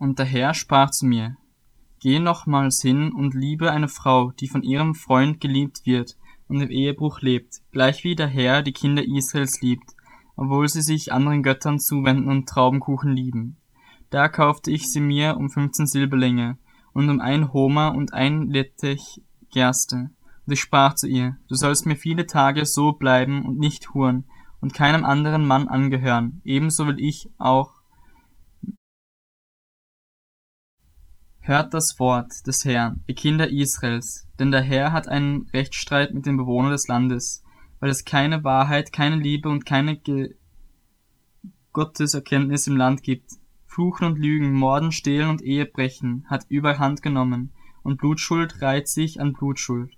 Und der Herr sprach zu mir, Geh nochmals hin und liebe eine Frau, die von ihrem Freund geliebt wird und im Ehebruch lebt, gleichwie der Herr die Kinder Israels liebt, obwohl sie sich anderen Göttern zuwenden und Traubenkuchen lieben. Da kaufte ich sie mir um fünfzehn Silberlinge und um ein Homer und ein Lettich Gerste. Und ich sprach zu ihr, du sollst mir viele Tage so bleiben und nicht huren und keinem anderen Mann angehören, ebenso will ich auch Hört das Wort des Herrn, ihr Kinder Israels, denn der Herr hat einen Rechtsstreit mit den Bewohnern des Landes, weil es keine Wahrheit, keine Liebe und keine Ge Gotteserkenntnis im Land gibt. Fluchen und Lügen, Morden, Stehlen und Ehebrechen hat überhand genommen, und Blutschuld reiht sich an Blutschuld.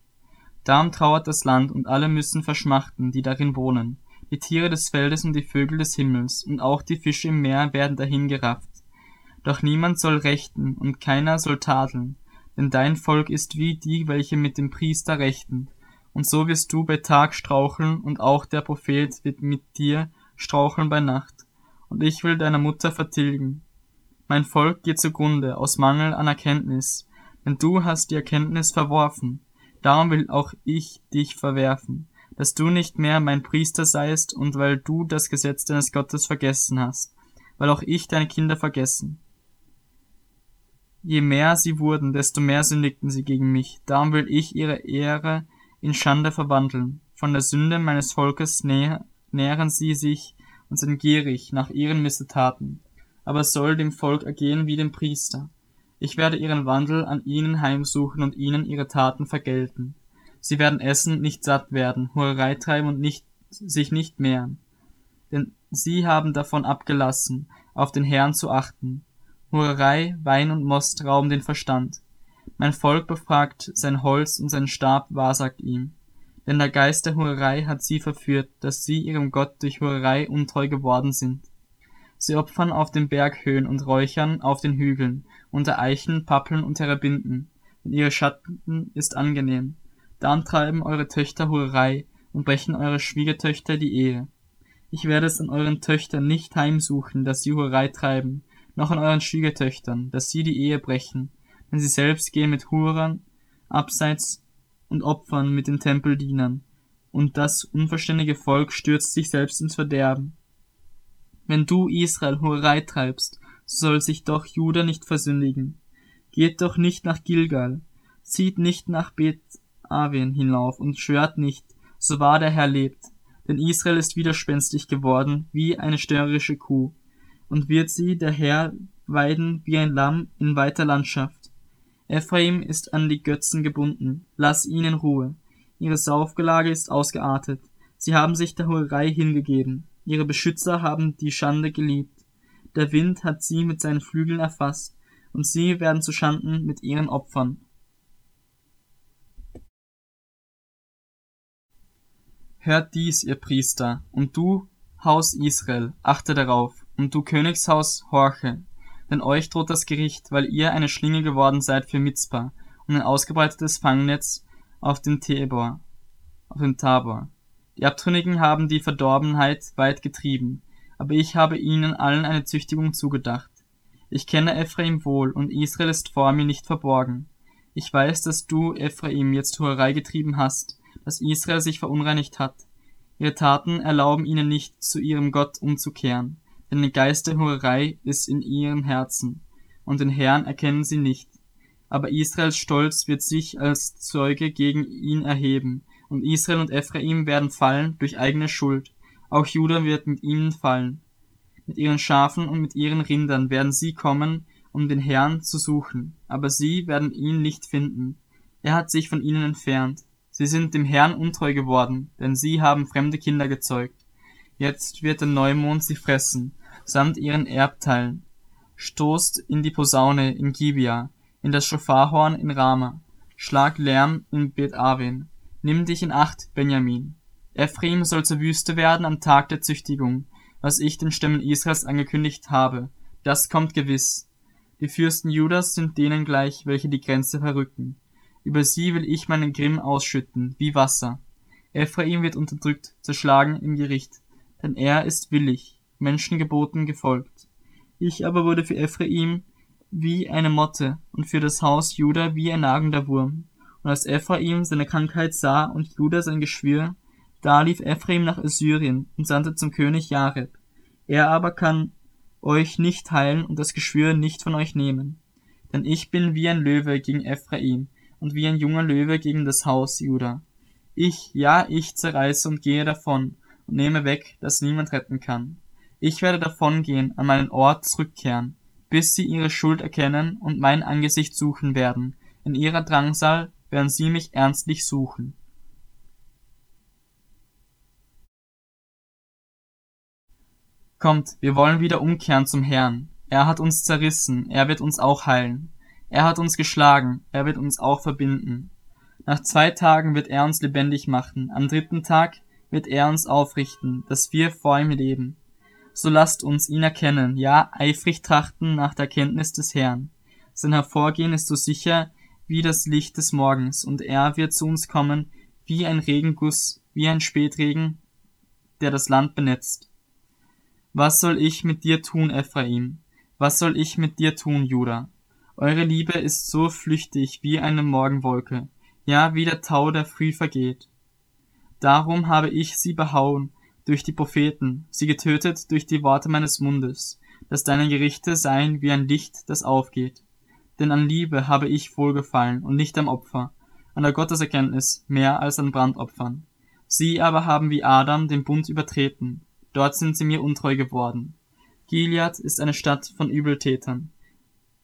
Darum trauert das Land, und alle müssen verschmachten, die darin wohnen. Die Tiere des Feldes und die Vögel des Himmels, und auch die Fische im Meer werden dahingerafft. Doch niemand soll rechten, und keiner soll tadeln, denn dein Volk ist wie die, welche mit dem Priester rechten. Und so wirst du bei Tag straucheln, und auch der Prophet wird mit dir straucheln bei Nacht. Und ich will deiner Mutter vertilgen. Mein Volk geht zugrunde aus Mangel an Erkenntnis, denn du hast die Erkenntnis verworfen. Darum will auch ich dich verwerfen, dass du nicht mehr mein Priester seist und weil du das Gesetz deines Gottes vergessen hast, weil auch ich deine Kinder vergessen. Je mehr sie wurden, desto mehr sündigten sie gegen mich. Darum will ich ihre Ehre in Schande verwandeln. Von der Sünde meines Volkes nähren sie sich und sind gierig nach ihren Missetaten. Aber es soll dem Volk ergehen wie dem Priester. Ich werde ihren Wandel an ihnen heimsuchen und ihnen ihre Taten vergelten. Sie werden essen, nicht satt werden, Hurerei treiben und nicht, sich nicht mehren. Denn sie haben davon abgelassen, auf den Herrn zu achten. Hurerei, Wein und Most rauben den Verstand. Mein Volk befragt sein Holz und sein Stab wahrsagt ihm. Denn der Geist der Hurerei hat sie verführt, dass sie ihrem Gott durch Hurerei untreu geworden sind. Sie opfern auf den Berghöhen und räuchern auf den Hügeln, unter Eichen, Pappeln und Terebinden, und ihre Schatten ist angenehm. Dann treiben eure Töchter Hurerei und brechen eure Schwiegertöchter die Ehe. Ich werde es an euren Töchtern nicht heimsuchen, dass sie Hurerei treiben, noch an euren Schwiegertöchtern, dass sie die Ehe brechen, denn sie selbst gehen mit Hurern abseits und opfern mit den Tempeldienern, und das unverständige Volk stürzt sich selbst ins Verderben. Wenn du Israel Hurerei treibst, so soll sich doch Juda nicht versündigen. Geht doch nicht nach Gilgal, zieht nicht nach Bet Aven hinauf und schwört nicht, so wahr der Herr lebt, denn Israel ist widerspenstig geworden, wie eine störrische Kuh und wird sie der Herr weiden wie ein Lamm in weiter Landschaft. Ephraim ist an die Götzen gebunden, lass ihn in Ruhe. Ihre Saufgelage ist ausgeartet. Sie haben sich der Hurerei hingegeben. Ihre Beschützer haben die Schande geliebt. Der Wind hat sie mit seinen Flügeln erfasst, und sie werden zu Schanden mit ihren Opfern. Hört dies, ihr Priester, und du, Haus Israel, achte darauf, und du Königshaus, horche, denn euch droht das Gericht, weil ihr eine Schlinge geworden seid für Mitzpah und ein ausgebreitetes Fangnetz auf dem Tabor, auf dem Tabor. Die Abtrünnigen haben die Verdorbenheit weit getrieben, aber ich habe ihnen allen eine Züchtigung zugedacht. Ich kenne Ephraim wohl, und Israel ist vor mir nicht verborgen. Ich weiß, dass du, Ephraim, jetzt Hurerei getrieben hast, dass Israel sich verunreinigt hat. Ihre Taten erlauben ihnen nicht, zu ihrem Gott umzukehren denn der Geist der Hurerei ist in ihrem Herzen, und den Herrn erkennen sie nicht. Aber Israels Stolz wird sich als Zeuge gegen ihn erheben, und Israel und Ephraim werden fallen durch eigene Schuld, auch Juda wird mit ihnen fallen. Mit ihren Schafen und mit ihren Rindern werden sie kommen, um den Herrn zu suchen, aber sie werden ihn nicht finden. Er hat sich von ihnen entfernt. Sie sind dem Herrn untreu geworden, denn sie haben fremde Kinder gezeugt. Jetzt wird der Neumond sie fressen, samt ihren Erbteilen. Stoßt in die Posaune in Gibea, in das Schofarhorn in Rama. Schlag Lärm in Bet Aven. Nimm dich in Acht, Benjamin. Ephraim soll zur Wüste werden am Tag der Züchtigung, was ich den Stämmen Israels angekündigt habe. Das kommt gewiss. Die Fürsten Judas sind denen gleich, welche die Grenze verrücken. Über sie will ich meinen Grimm ausschütten, wie Wasser. Ephraim wird unterdrückt, zerschlagen im Gericht, denn er ist willig. Menschengeboten gefolgt. Ich aber wurde für Ephraim wie eine Motte und für das Haus Juda wie ein nagender Wurm. Und als Ephraim seine Krankheit sah und Juda sein Geschwür, da lief Ephraim nach Assyrien und sandte zum König Jareb. Er aber kann euch nicht heilen und das Geschwür nicht von euch nehmen. Denn ich bin wie ein Löwe gegen Ephraim und wie ein junger Löwe gegen das Haus Juda. Ich, ja, ich zerreiße und gehe davon und nehme weg, dass niemand retten kann. Ich werde davongehen, an meinen Ort zurückkehren, bis sie ihre Schuld erkennen und mein Angesicht suchen werden. In ihrer Drangsal werden sie mich ernstlich suchen. Kommt, wir wollen wieder umkehren zum Herrn. Er hat uns zerrissen, er wird uns auch heilen. Er hat uns geschlagen, er wird uns auch verbinden. Nach zwei Tagen wird er uns lebendig machen, am dritten Tag wird er uns aufrichten, dass wir vor ihm leben. So lasst uns ihn erkennen, ja, eifrig trachten nach der Kenntnis des Herrn. Sein Hervorgehen ist so sicher wie das Licht des Morgens, und er wird zu uns kommen wie ein Regenguss, wie ein Spätregen, der das Land benetzt. Was soll ich mit dir tun, Ephraim? Was soll ich mit dir tun, Judah? Eure Liebe ist so flüchtig wie eine Morgenwolke, ja wie der Tau, der früh vergeht. Darum habe ich sie behauen durch die Propheten, sie getötet durch die Worte meines Mundes, dass deine Gerichte seien wie ein Licht, das aufgeht. Denn an Liebe habe ich wohlgefallen und nicht am Opfer, an der Gotteserkenntnis mehr als an Brandopfern. Sie aber haben wie Adam den Bund übertreten, dort sind sie mir untreu geworden. Gilead ist eine Stadt von Übeltätern,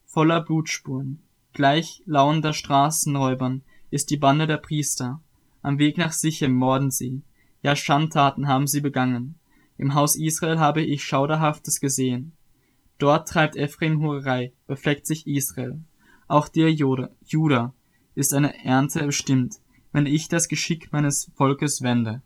voller Blutspuren. Gleich lauernder Straßenräubern ist die Bande der Priester. Am Weg nach Sichem morden sie. Ja, Schandtaten haben sie begangen. Im Haus Israel habe ich Schauderhaftes gesehen. Dort treibt Ephraim Hurerei, befleckt sich Israel. Auch dir, Judah, ist eine Ernte bestimmt, wenn ich das Geschick meines Volkes wende.